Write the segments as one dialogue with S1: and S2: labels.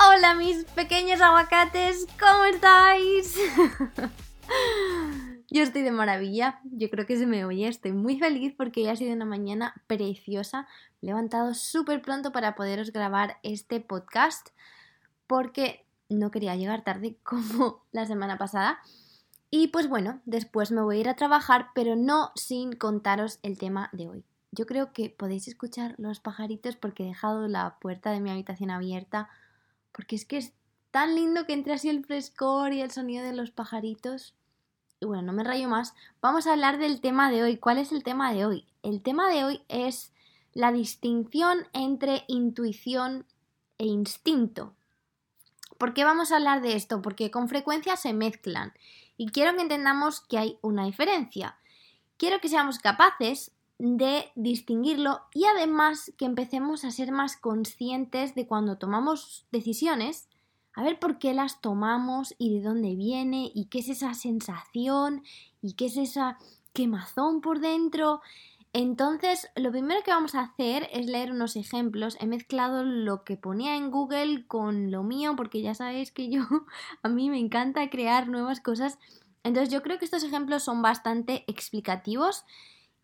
S1: Hola mis pequeños aguacates, ¿cómo estáis? Yo estoy de maravilla, yo creo que se me oye, estoy muy feliz porque ya ha sido una mañana preciosa, he levantado súper pronto para poderos grabar este podcast porque no quería llegar tarde como la semana pasada. Y pues bueno, después me voy a ir a trabajar, pero no sin contaros el tema de hoy. Yo creo que podéis escuchar los pajaritos porque he dejado la puerta de mi habitación abierta porque es que es tan lindo que entre así el frescor y el sonido de los pajaritos. Y bueno, no me rayo más. Vamos a hablar del tema de hoy. ¿Cuál es el tema de hoy? El tema de hoy es la distinción entre intuición e instinto. ¿Por qué vamos a hablar de esto? Porque con frecuencia se mezclan y quiero que entendamos que hay una diferencia. Quiero que seamos capaces de distinguirlo y además que empecemos a ser más conscientes de cuando tomamos decisiones, a ver por qué las tomamos y de dónde viene y qué es esa sensación y qué es esa quemazón por dentro. Entonces, lo primero que vamos a hacer es leer unos ejemplos. He mezclado lo que ponía en Google con lo mío porque ya sabéis que yo a mí me encanta crear nuevas cosas. Entonces, yo creo que estos ejemplos son bastante explicativos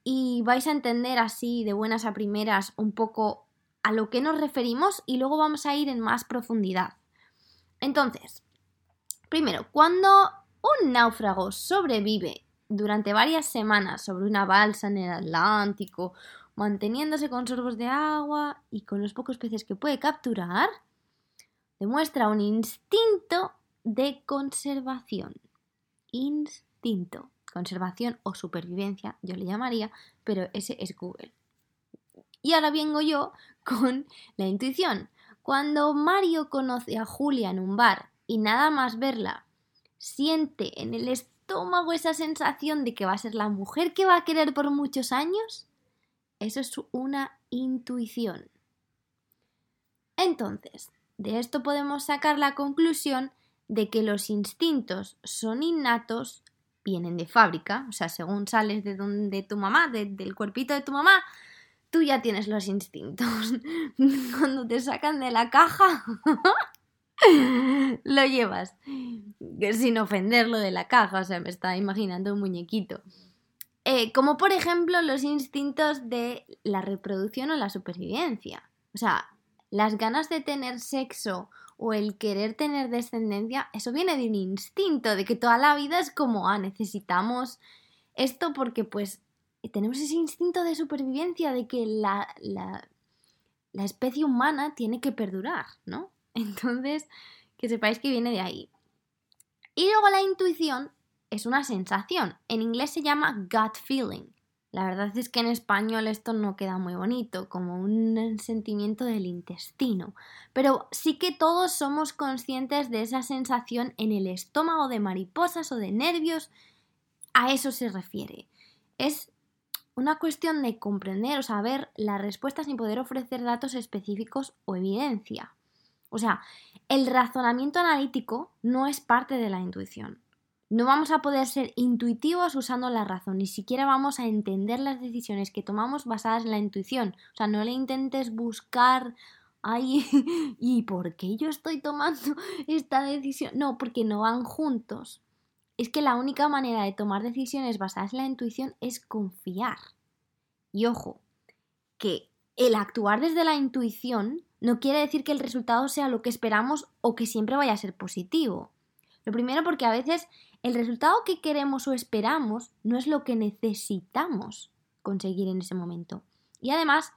S1: y vais a entender así de buenas a primeras un poco a lo que nos referimos y luego vamos a ir en más profundidad. Entonces, primero, cuando un náufrago sobrevive durante varias semanas sobre una balsa en el Atlántico, manteniéndose con sorbos de agua y con los pocos peces que puede capturar, demuestra un instinto de conservación. Instinto conservación o supervivencia, yo le llamaría, pero ese es Google. Y ahora vengo yo con la intuición. Cuando Mario conoce a Julia en un bar y nada más verla, siente en el estómago esa sensación de que va a ser la mujer que va a querer por muchos años, eso es una intuición. Entonces, de esto podemos sacar la conclusión de que los instintos son innatos vienen de fábrica, o sea, según sales de donde tu mamá, del cuerpito de tu mamá, tú ya tienes los instintos. Cuando te sacan de la caja, lo llevas. Sin ofenderlo de la caja, o sea, me está imaginando un muñequito. Eh, como por ejemplo los instintos de la reproducción o la supervivencia. O sea, las ganas de tener sexo o el querer tener descendencia, eso viene de un instinto, de que toda la vida es como, ah, necesitamos esto porque pues tenemos ese instinto de supervivencia de que la, la, la especie humana tiene que perdurar, ¿no? Entonces, que sepáis que viene de ahí. Y luego la intuición es una sensación. En inglés se llama gut feeling. La verdad es que en español esto no queda muy bonito, como un sentimiento del intestino, pero sí que todos somos conscientes de esa sensación en el estómago de mariposas o de nervios, a eso se refiere. Es una cuestión de comprender o saber la respuesta sin poder ofrecer datos específicos o evidencia. O sea, el razonamiento analítico no es parte de la intuición. No vamos a poder ser intuitivos usando la razón, ni siquiera vamos a entender las decisiones que tomamos basadas en la intuición. O sea, no le intentes buscar ahí y por qué yo estoy tomando esta decisión. No, porque no van juntos. Es que la única manera de tomar decisiones basadas en la intuición es confiar. Y ojo, que el actuar desde la intuición no quiere decir que el resultado sea lo que esperamos o que siempre vaya a ser positivo. Lo primero porque a veces el resultado que queremos o esperamos no es lo que necesitamos conseguir en ese momento. Y además,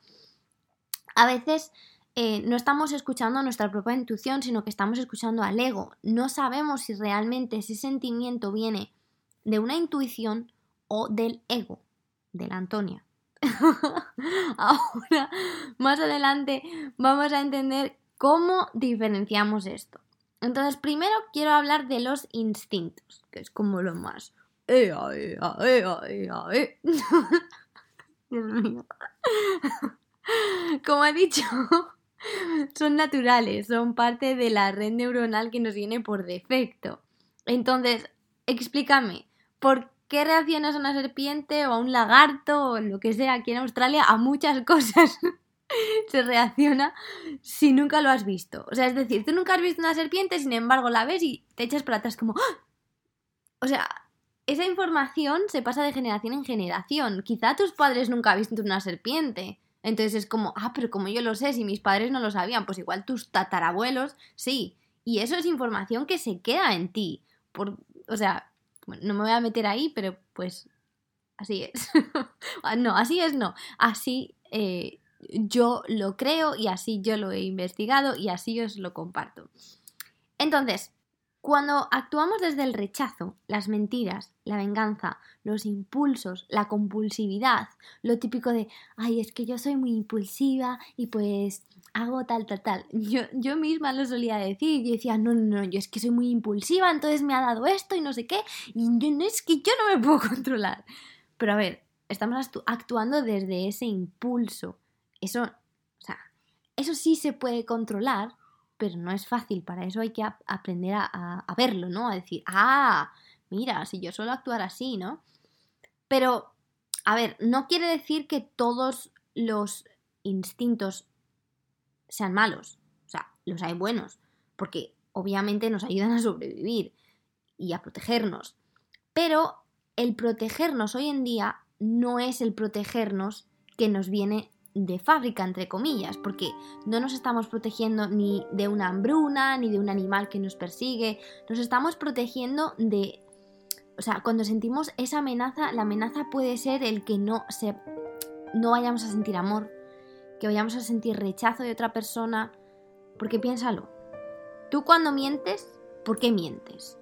S1: a veces eh, no estamos escuchando nuestra propia intuición, sino que estamos escuchando al ego. No sabemos si realmente ese sentimiento viene de una intuición o del ego, de la Antonia. Ahora, más adelante, vamos a entender cómo diferenciamos esto. Entonces, primero quiero hablar de los instintos, que es como lo más... ¡Ea, ea, ea, ea, ea! Dios mío. Como he dicho, son naturales, son parte de la red neuronal que nos viene por defecto. Entonces, explícame, ¿por qué reaccionas a una serpiente o a un lagarto o lo que sea aquí en Australia? A muchas cosas se reacciona si nunca lo has visto. O sea, es decir, tú nunca has visto una serpiente, sin embargo la ves y te echas para atrás como... ¡Ah! O sea, esa información se pasa de generación en generación. Quizá tus padres nunca han visto una serpiente. Entonces es como, ah, pero como yo lo sé, si mis padres no lo sabían, pues igual tus tatarabuelos, sí. Y eso es información que se queda en ti. Por, o sea, no me voy a meter ahí, pero pues así es. Ah, no, así es no. Así eh, yo lo creo y así yo lo he investigado y así os lo comparto. Entonces, cuando actuamos desde el rechazo, las mentiras, la venganza, los impulsos, la compulsividad, lo típico de, ay, es que yo soy muy impulsiva y pues hago tal, tal, tal. Yo, yo misma lo solía decir, yo decía, no, no, no, yo es que soy muy impulsiva, entonces me ha dado esto y no sé qué, y yo, no es que yo no me puedo controlar. Pero a ver, estamos actuando desde ese impulso. Eso, o sea, eso sí se puede controlar, pero no es fácil. Para eso hay que aprender a, verlo, ¿no? A decir, ah, mira, si yo suelo actuar así, ¿no? Pero, a ver, no quiere decir que todos los instintos sean malos. O sea, los hay buenos, porque obviamente nos ayudan a sobrevivir y a protegernos. Pero el protegernos hoy en día no es el protegernos que nos viene de fábrica, entre comillas, porque no nos estamos protegiendo ni de una hambruna, ni de un animal que nos persigue, nos estamos protegiendo de... O sea, cuando sentimos esa amenaza, la amenaza puede ser el que no, se, no vayamos a sentir amor, que vayamos a sentir rechazo de otra persona, porque piénsalo, tú cuando mientes, ¿por qué mientes?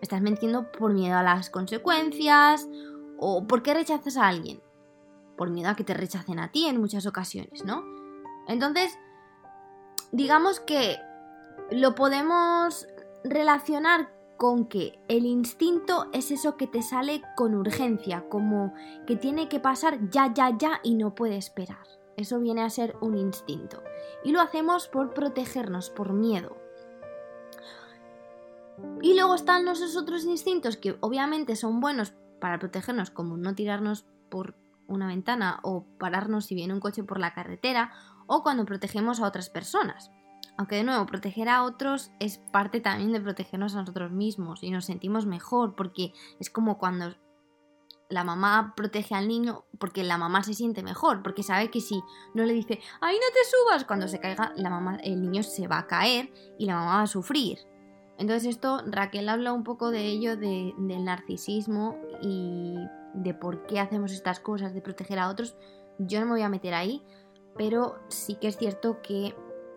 S1: ¿Estás mintiendo por miedo a las consecuencias? ¿O por qué rechazas a alguien? Por miedo a que te rechacen a ti en muchas ocasiones, ¿no? Entonces, digamos que lo podemos relacionar con que el instinto es eso que te sale con urgencia, como que tiene que pasar ya, ya, ya y no puede esperar. Eso viene a ser un instinto. Y lo hacemos por protegernos, por miedo. Y luego están los otros instintos que obviamente son buenos para protegernos, como no tirarnos por una ventana o pararnos si viene un coche por la carretera o cuando protegemos a otras personas. Aunque de nuevo, proteger a otros es parte también de protegernos a nosotros mismos y nos sentimos mejor porque es como cuando la mamá protege al niño porque la mamá se siente mejor, porque sabe que si no le dice, ¡ay, no te subas! Cuando se caiga, la mamá, el niño se va a caer y la mamá va a sufrir. Entonces esto, Raquel habla un poco de ello, del narcisismo y de por qué hacemos estas cosas, de proteger a otros, yo no me voy a meter ahí, pero sí que es cierto que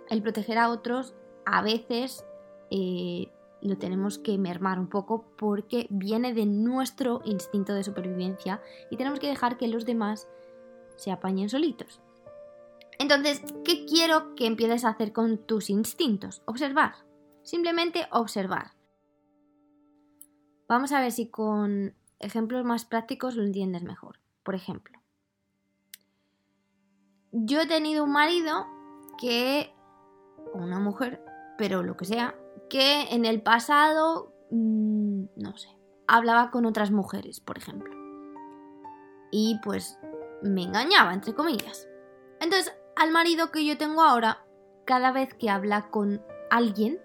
S1: el proteger a otros a veces eh, lo tenemos que mermar un poco porque viene de nuestro instinto de supervivencia y tenemos que dejar que los demás se apañen solitos. Entonces, ¿qué quiero que empieces a hacer con tus instintos? Observar. Simplemente observar. Vamos a ver si con ejemplos más prácticos lo entiendes mejor. Por ejemplo, yo he tenido un marido que, o una mujer, pero lo que sea, que en el pasado, mm, no sé, hablaba con otras mujeres, por ejemplo. Y pues me engañaba, entre comillas. Entonces, al marido que yo tengo ahora, cada vez que habla con alguien,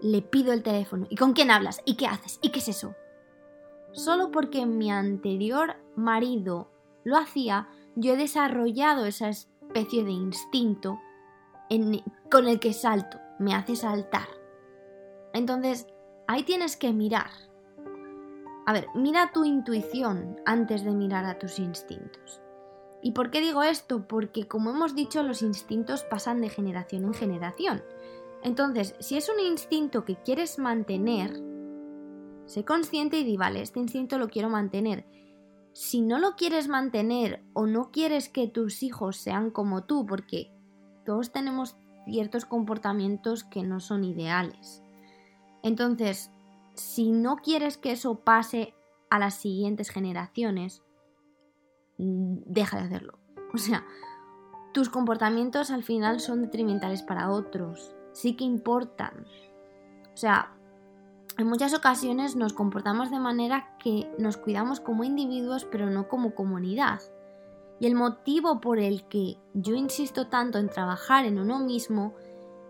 S1: le pido el teléfono. ¿Y con quién hablas? ¿Y qué haces? ¿Y qué es eso? Solo porque mi anterior marido lo hacía, yo he desarrollado esa especie de instinto con el que salto, me hace saltar. Entonces, ahí tienes que mirar. A ver, mira tu intuición antes de mirar a tus instintos. ¿Y por qué digo esto? Porque como hemos dicho, los instintos pasan de generación en generación. Entonces, si es un instinto que quieres mantener, Sé consciente y di, vale, este instinto lo quiero mantener. Si no lo quieres mantener o no quieres que tus hijos sean como tú, porque todos tenemos ciertos comportamientos que no son ideales. Entonces, si no quieres que eso pase a las siguientes generaciones, mm, deja de hacerlo. O sea, tus comportamientos al final son detrimentales para otros, sí que importan. O sea, en muchas ocasiones nos comportamos de manera que nos cuidamos como individuos pero no como comunidad. Y el motivo por el que yo insisto tanto en trabajar en uno mismo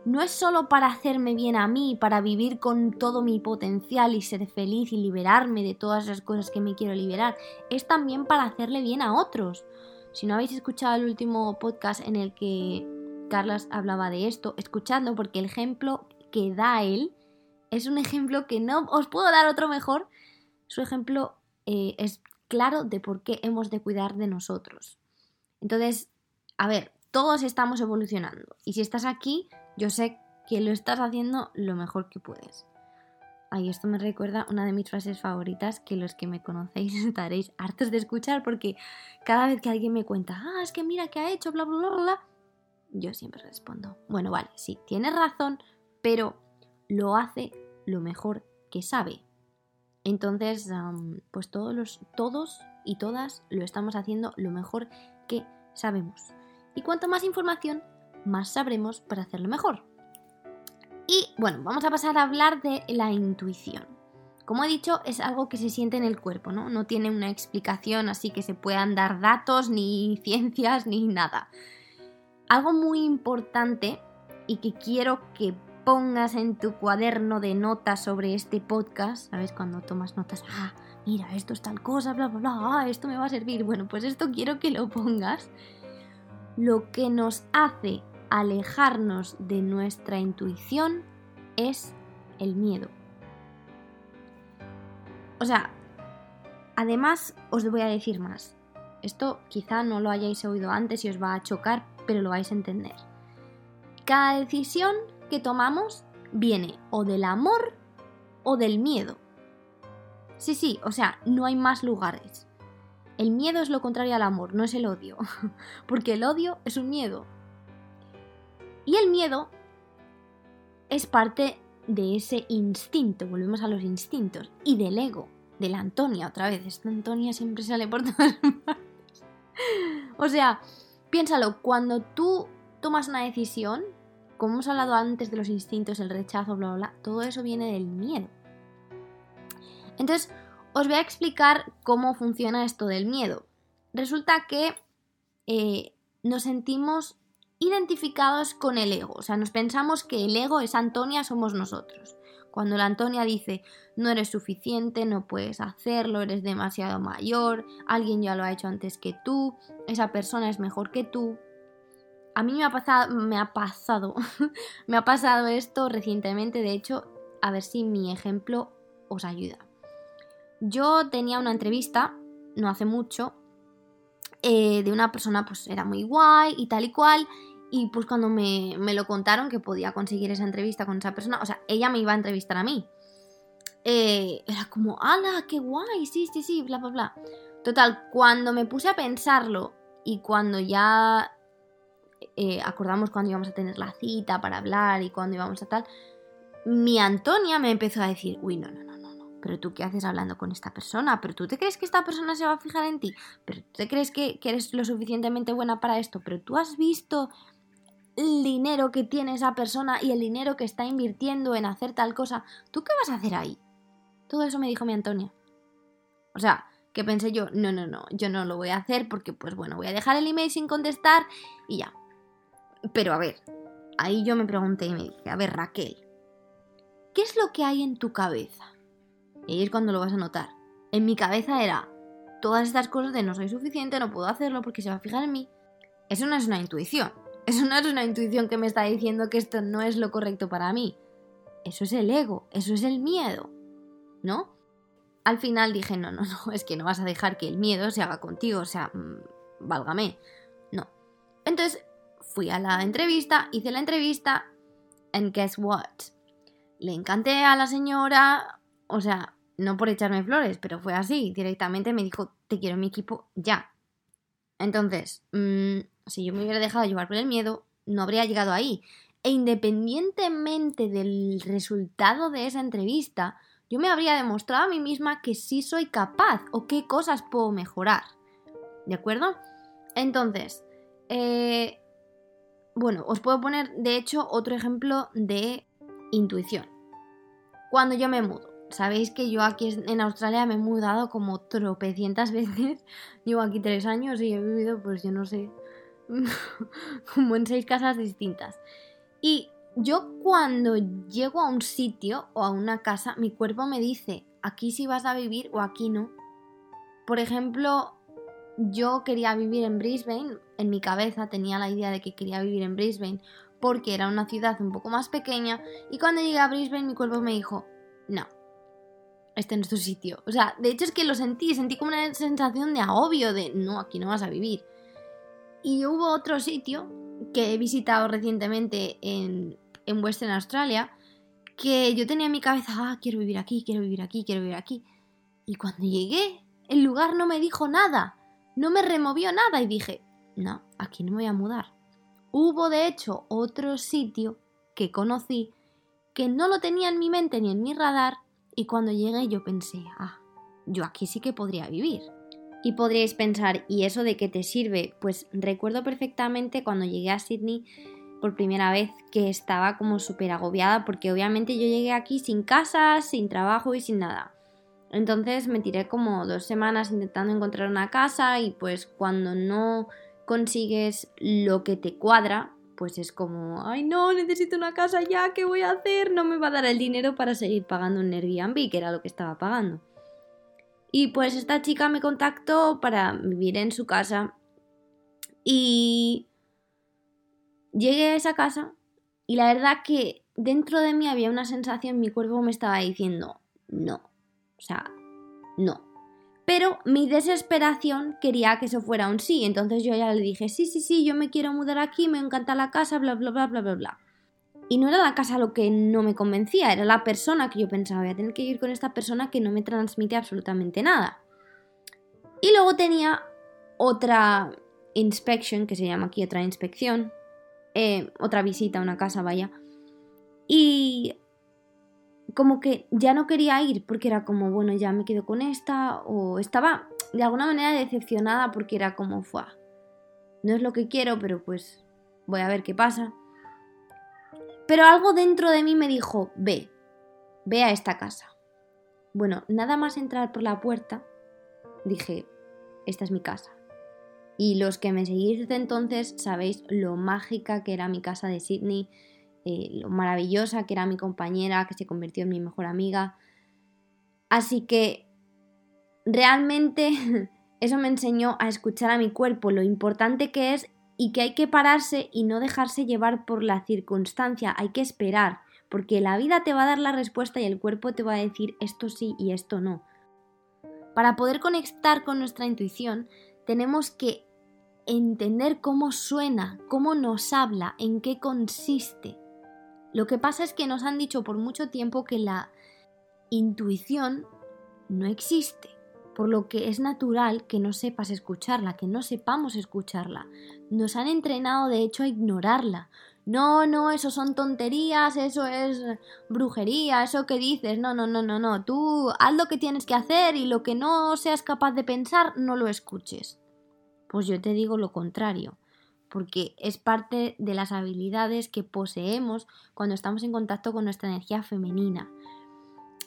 S1: no es solo para hacerme bien a mí, para vivir con todo mi potencial y ser feliz y liberarme de todas las cosas que me quiero liberar, es también para hacerle bien a otros. Si no habéis escuchado el último podcast en el que Carlos hablaba de esto, escuchando porque el ejemplo que da él es un ejemplo que no os puedo dar otro mejor. Su ejemplo eh, es claro de por qué hemos de cuidar de nosotros. Entonces, a ver, todos estamos evolucionando. Y si estás aquí, yo sé que lo estás haciendo lo mejor que puedes. Ay, esto me recuerda una de mis frases favoritas que los que me conocéis estaréis hartos de escuchar porque cada vez que alguien me cuenta, ah, es que mira qué ha hecho, bla, bla, bla, bla, yo siempre respondo, bueno, vale, sí, tienes razón, pero lo hace lo mejor que sabe. Entonces, pues todos, los, todos y todas lo estamos haciendo lo mejor que sabemos. Y cuanto más información, más sabremos para hacerlo mejor. Y bueno, vamos a pasar a hablar de la intuición. Como he dicho, es algo que se siente en el cuerpo, ¿no? No tiene una explicación así que se puedan dar datos, ni ciencias, ni nada. Algo muy importante y que quiero que pongas en tu cuaderno de notas sobre este podcast, ¿sabes? Cuando tomas notas, ah, mira, esto es tal cosa, bla, bla, bla, ah, esto me va a servir. Bueno, pues esto quiero que lo pongas. Lo que nos hace alejarnos de nuestra intuición es el miedo. O sea, además os voy a decir más. Esto quizá no lo hayáis oído antes y os va a chocar, pero lo vais a entender. Cada decisión que tomamos viene o del amor o del miedo. Sí, sí, o sea, no hay más lugares. El miedo es lo contrario al amor, no es el odio, porque el odio es un miedo, y el miedo es parte de ese instinto, volvemos a los instintos, y del ego, de la Antonia otra vez. Esta Antonia siempre sale por todas partes. O sea, piénsalo, cuando tú tomas una decisión, como hemos hablado antes de los instintos, el rechazo, bla, bla, bla, todo eso viene del miedo. Entonces, os voy a explicar cómo funciona esto del miedo. Resulta que eh, nos sentimos identificados con el ego. O sea, nos pensamos que el ego es Antonia, somos nosotros. Cuando la Antonia dice no eres suficiente, no puedes hacerlo, eres demasiado mayor, alguien ya lo ha hecho antes que tú, esa persona es mejor que tú. A mí me ha pasado, me ha pasado, me ha pasado esto recientemente, de hecho, a ver si mi ejemplo os ayuda. Yo tenía una entrevista, no hace mucho, eh, de una persona, pues era muy guay y tal y cual, y pues cuando me, lo contaron que podía conseguir esa entrevista con esa persona, o sea, ella me iba a entrevistar a mí. Eh, era como, ¡hala, qué guay! Sí, sí, sí, bla, bla, bla. Total, cuando me puse a pensarlo y cuando ya eh, acordamos cuando íbamos a tener la cita para hablar y cuando íbamos a tal, mi Antonia me empezó a decir, uy, no, no, no, no, no, pero tú qué haces hablando con esta persona, pero tú te crees que esta persona se va a fijar en ti, pero tú te crees que eres lo suficientemente buena para esto, pero tú has visto el dinero que tiene esa persona y el dinero que está invirtiendo en hacer tal cosa, ¿tú qué vas a hacer ahí? Todo eso me dijo mi Antonia. O sea, que pensé yo, no, no, no, yo no lo voy a hacer porque, pues bueno, voy a dejar el email sin contestar y ya. Pero a ver, ahí yo me pregunté y me dije, a ver, Raquel, ¿qué es lo que hay en tu cabeza? Y es cuando lo vas a notar. En mi cabeza era todas estas cosas de no soy suficiente, no puedo hacerlo porque se va a fijar en mí. Eso no es una intuición. Eso no es una intuición que me está diciendo que esto no es lo correcto para mí. Eso es el ego, eso es el miedo, ¿no? Al final dije, no, no, no, es que no vas a dejar que el miedo se haga contigo, o sea, mm, válgame. No. Entonces fui a la entrevista, hice la entrevista, and guess what? Le encanté a la señora, o sea, no por echarme flores, pero fue así, directamente me dijo, te quiero en mi equipo ya. Entonces, mmm, si yo me hubiera dejado llevar por el miedo, no habría llegado ahí. E independientemente del resultado de esa entrevista, yo me habría demostrado a mí misma que sí soy capaz o qué cosas puedo mejorar. ¿De acuerdo? Entonces, eh, bueno, os puedo poner de hecho otro ejemplo de intuición. Cuando yo me mudo, sabéis que yo aquí en Australia me he mudado como tropecientas veces. Llevo aquí tres años y he vivido, pues yo no sé, como en seis casas distintas. Y yo cuando llego a un sitio o a una casa, mi cuerpo me dice, aquí sí vas a vivir o aquí no. Por ejemplo, yo quería vivir en Brisbane, en mi cabeza tenía la idea de que quería vivir en Brisbane porque era una ciudad un poco más pequeña y cuando llegué a Brisbane mi cuerpo me dijo, no, este no es tu sitio. O sea, de hecho es que lo sentí, sentí como una sensación de agobio, de no, aquí no vas a vivir. Y hubo otro sitio que he visitado recientemente en, en Western Australia, que yo tenía en mi cabeza, ah, quiero vivir aquí, quiero vivir aquí, quiero vivir aquí. Y cuando llegué, el lugar no me dijo nada, no me removió nada y dije, no, aquí no me voy a mudar. Hubo de hecho otro sitio que conocí que no lo tenía en mi mente ni en mi radar y cuando llegué yo pensé, ah, yo aquí sí que podría vivir. Y podríais pensar, ¿y eso de qué te sirve? Pues recuerdo perfectamente cuando llegué a Sydney por primera vez que estaba como súper agobiada porque obviamente yo llegué aquí sin casa, sin trabajo y sin nada. Entonces me tiré como dos semanas intentando encontrar una casa y pues cuando no consigues lo que te cuadra, pues es como, ay no, necesito una casa ya, ¿qué voy a hacer? No me va a dar el dinero para seguir pagando un Airbnb, que era lo que estaba pagando. Y pues esta chica me contactó para vivir en su casa y llegué a esa casa y la verdad que dentro de mí había una sensación, mi cuerpo me estaba diciendo, no, o sea, no, pero mi desesperación quería que eso fuera un sí. Entonces yo ya le dije, sí, sí, sí, yo me quiero mudar aquí, me encanta la casa, bla, bla, bla, bla, bla, bla. Y no era la casa lo que no me convencía, era la persona que yo pensaba, voy a tener que ir con esta persona que no me transmite absolutamente nada. Y luego tenía otra inspection, que se llama aquí otra inspección, eh, otra visita a una casa, vaya. Y como que ya no quería ir porque era como, bueno, ya me quedo con esta, o estaba de alguna manera decepcionada porque era como, fue, no es lo que quiero, pero pues voy a ver qué pasa. Pero algo dentro de mí me dijo, ve, ve a esta casa. Bueno, nada más entrar por la puerta, dije, esta es mi casa. Y los que me seguís desde entonces sabéis lo mágica que era mi casa de Sydney, eh, lo maravillosa que era mi compañera, que se convirtió en mi mejor amiga. Así que realmente eso me enseñó a escuchar a mi cuerpo, lo importante que es y que hay que pararse y no dejarse llevar por la circunstancia, hay que esperar, porque la vida te va a dar la respuesta y el cuerpo te va a decir esto sí y esto no. Para poder conectar con nuestra intuición, tenemos que entender cómo suena, cómo nos habla, en qué consiste. Lo que pasa es que nos han dicho por mucho tiempo que la intuición no existe, por lo que es natural que no sepas escucharla, que no sepamos escucharla. Nos han entrenado de hecho a ignorarla. No, no, eso son tonterías, eso es brujería, eso que dices. No, no, no, no, no. Tú haz lo que tienes que hacer y lo que no seas capaz de pensar, no lo escuches. Pues yo te digo lo contrario porque es parte de las habilidades que poseemos cuando estamos en contacto con nuestra energía femenina.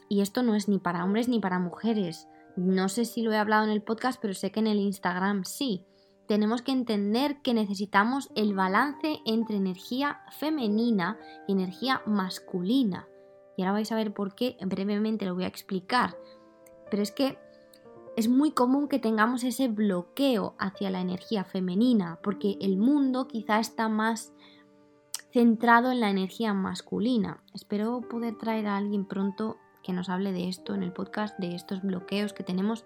S1: Y esto no es ni para hombres ni para mujeres. No sé si lo he hablado en el podcast, pero sé que en el Instagram sí. Tenemos que entender que necesitamos el balance entre energía femenina y energía masculina. Y ahora vais a ver por qué, brevemente lo voy a explicar. Pero es que es muy común que tengamos ese bloqueo hacia la energía femenina, porque el mundo quizá está más centrado en la energía masculina. Espero poder traer a alguien pronto que nos hable de esto en el podcast, de estos bloqueos que tenemos.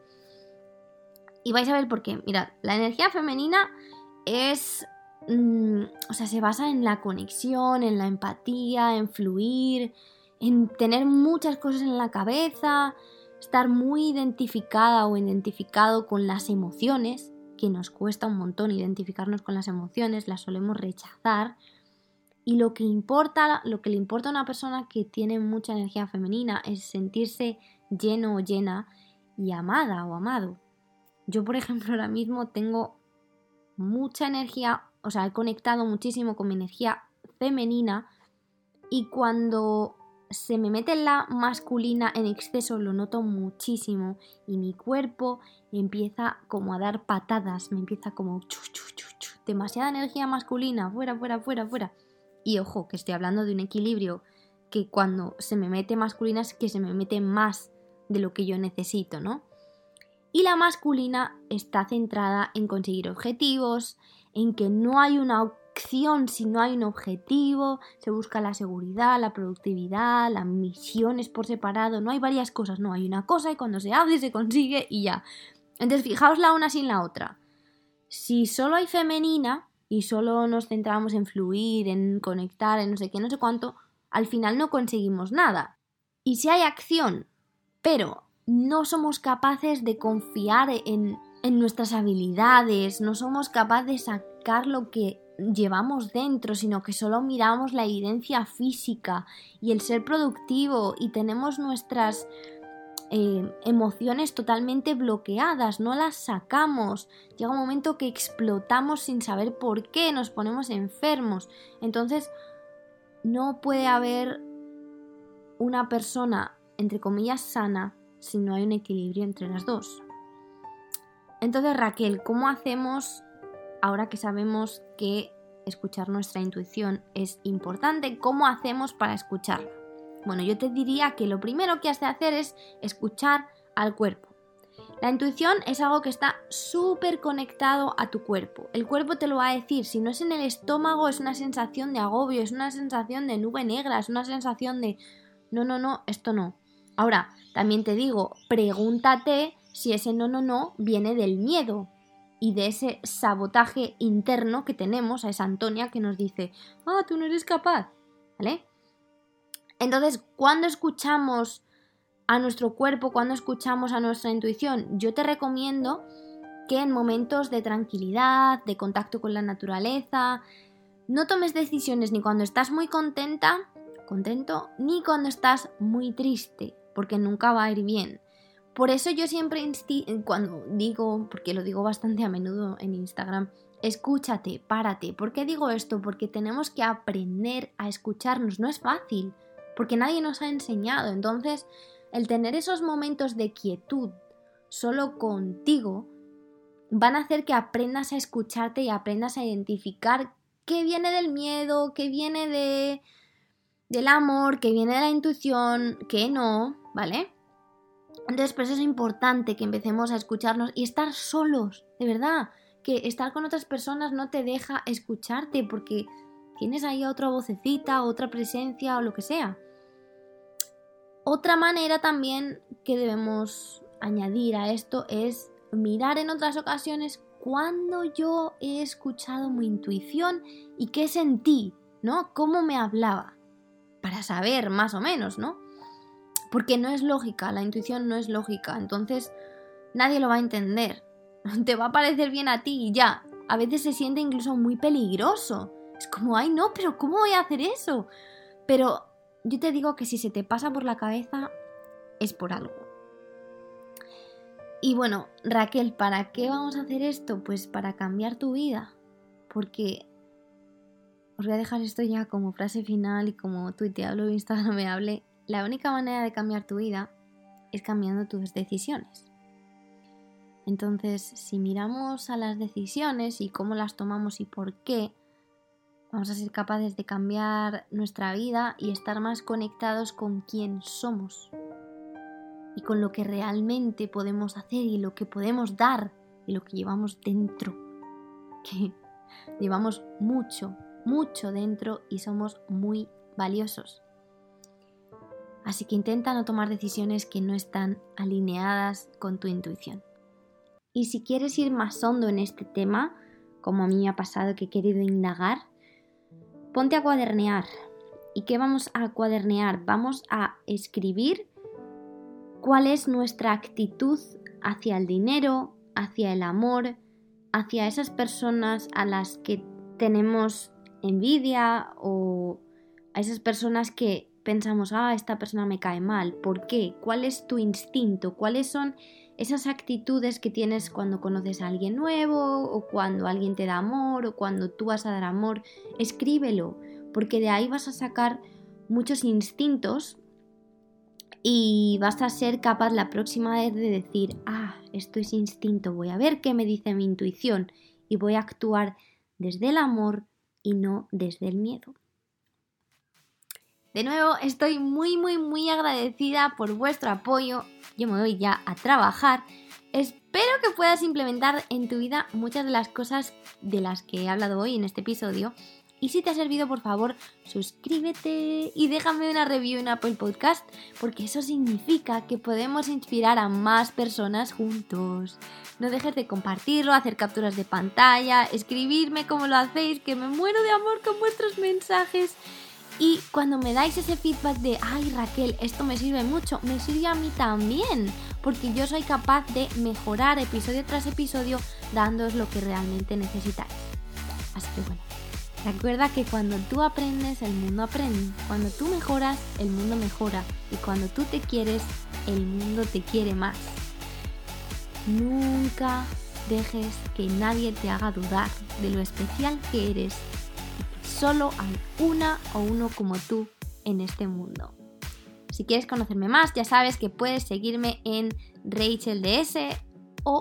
S1: Y vais a ver por qué. Mirad, la energía femenina es... Mm, o sea, se basa en la conexión, en la empatía, en fluir, en tener muchas cosas en la cabeza, estar muy identificada o identificado con las emociones, que nos cuesta un montón identificarnos con las emociones, las solemos rechazar. Y lo que importa, lo que le importa a una persona que tiene mucha energía femenina es sentirse lleno o llena y amada o amado. Yo, por ejemplo, ahora mismo tengo mucha energía, o sea, he conectado muchísimo con mi energía femenina y cuando se me mete la masculina en exceso lo noto muchísimo y mi cuerpo empieza como a dar patadas, me empieza como chu, demasiada energía masculina, fuera, fuera, fuera, fuera. Y ojo, que estoy hablando de un equilibrio que cuando se me mete masculina es que se me mete más de lo que yo necesito, ¿no? Y la masculina está centrada en conseguir objetivos, en que no hay una acción si no hay un objetivo, se busca la seguridad, la productividad, las misiones por separado, no hay varias cosas, no hay una cosa y cuando se hace se consigue y ya. Entonces fijaos la una sin la otra. Si solo hay femenina y solo nos centramos en fluir, en conectar, en no sé qué, no sé cuánto, al final no conseguimos nada. Y si hay acción, pero no somos capaces de confiar en, en nuestras habilidades, no somos capaces de sacar lo que llevamos dentro, sino que solo miramos la evidencia física y el ser productivo y tenemos nuestras eh, emociones totalmente bloqueadas, no las sacamos. Llega un momento que explotamos sin saber por qué, nos ponemos enfermos. Entonces, no puede haber una persona, entre comillas, sana si no hay un equilibrio entre las dos. Entonces, Raquel, ¿cómo hacemos ahora que sabemos que escuchar nuestra intuición es importante, ¿cómo hacemos para escucharla? Bueno, yo te diría que lo primero que has de hacer es escuchar al cuerpo. La intuición es algo que está súper conectado a tu cuerpo. El cuerpo te lo va a decir, si no es en el estómago es una sensación de agobio, es una sensación de nube negra, es una sensación de no, no, no, esto no. Ahora, también te digo, pregúntate si ese no, no, no viene del miedo, y de ese sabotaje interno que tenemos a esa Antonia que nos dice, ah, tú no eres capaz, ¿vale? Entonces, cuando escuchamos a nuestro cuerpo, cuando escuchamos a nuestra intuición, yo te recomiendo que en momentos de tranquilidad, de contacto con la naturaleza, no tomes decisiones ni cuando estás muy contenta, contento, ni cuando estás muy triste, porque nunca va a ir bien. Por eso yo siempre cuando digo, porque lo digo bastante a menudo en Instagram, escúchate, párate. ¿Por qué digo esto? Porque tenemos que aprender a escucharnos. No es fácil, porque nadie nos ha enseñado. Entonces, el tener esos momentos de quietud solo contigo van a hacer que aprendas a escucharte y aprendas a identificar qué viene del miedo, qué viene de del amor, qué viene de la intuición, qué no, ¿vale? Entonces, por eso es importante que empecemos a escucharnos y estar solos, de verdad. Que estar con otras personas no te deja escucharte porque tienes ahí otra vocecita, otra presencia o lo que sea. Otra manera también que debemos añadir a esto es mirar en otras ocasiones cuando yo he escuchado mi intuición y qué sentí, ¿no? ¿Cómo me hablaba? Para saber más o menos, ¿no? Porque no es lógica, la intuición no es lógica, entonces nadie lo va a entender. Te va a parecer bien a ti y ya. A veces se siente incluso muy peligroso. Es como, ay no, pero ¿cómo voy a hacer eso? Pero yo te digo que si se te pasa por la cabeza es por algo. Y bueno, Raquel, ¿para qué vamos a hacer esto? Pues para cambiar tu vida. Porque os voy a dejar esto ya como frase final y como tuiteable o instagramable la única manera de cambiar tu vida es cambiando tus decisiones. Entonces, si miramos a las decisiones y cómo las tomamos y por qué, vamos a ser capaces de cambiar nuestra vida y estar más conectados con quién somos y con lo que realmente podemos hacer y lo que podemos dar y lo que llevamos dentro. Que llevamos mucho, mucho dentro y somos muy valiosos. Así que intenta no tomar decisiones que no están alineadas con tu intuición. Y si quieres ir más hondo en este tema, como a mí me ha pasado que he querido indagar, ponte a cuadernear. ¿Y qué vamos a cuadernear? Vamos a escribir cuál es nuestra actitud hacia el dinero, hacia el amor, hacia esas personas a las que tenemos envidia o a esas personas que pensamos, ah, esta persona me cae mal. ¿Por qué? ¿Cuál es tu instinto? ¿Cuáles son esas actitudes que tienes cuando conoces a alguien nuevo o cuando alguien te da amor o cuando tú vas a dar amor? Escríbelo, porque de ahí vas a sacar muchos instintos y vas a ser capaz la próxima vez de decir, ah, esto es instinto, voy a ver qué me dice mi intuición y voy a actuar desde el amor y no desde el miedo. De nuevo, estoy muy, muy, muy agradecida por vuestro apoyo. Yo me voy ya a trabajar. Espero que puedas implementar en tu vida muchas de las cosas de las que he hablado hoy en este episodio y si te ha servido, por favor, suscríbete y déjame una review en Apple Podcast, porque eso significa que podemos inspirar a más personas juntos. No dejes de compartirlo, hacer capturas de pantalla, escribirme como lo hacéis, que me muero de amor con vuestros mensajes. Y cuando me dais ese feedback de, ay Raquel, esto me sirve mucho, me sirve a mí también, porque yo soy capaz de mejorar episodio tras episodio dándoos lo que realmente necesitáis. Así que bueno, Recuerda que cuando tú aprendes, el mundo aprende. Cuando tú mejoras, el mundo mejora. Y cuando tú te quieres, el mundo te quiere más. Nunca dejes que nadie te haga dudar de lo especial que eres. Solo hay una o uno como tú en este mundo. Si quieres conocerme más, ya sabes que puedes seguirme en RachelDS o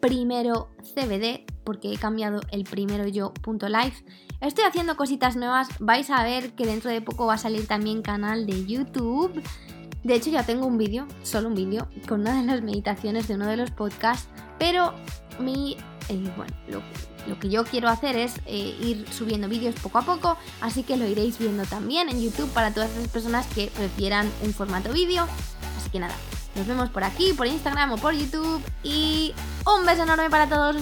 S1: primero CBD porque he cambiado el primero yo punto live. Estoy haciendo cositas nuevas, vais a ver que dentro de poco va a salir también canal de YouTube. De hecho ya tengo un vídeo, solo un vídeo, con una de las meditaciones de uno de los podcasts, pero mi, eh, bueno, lo, que yo quiero hacer es eh, ir subiendo vídeos poco a poco, así que lo iréis viendo también en YouTube para todas esas personas que prefieran un formato vídeo. Así que nada, nos vemos por aquí, por Instagram o por YouTube y un beso enorme para todos.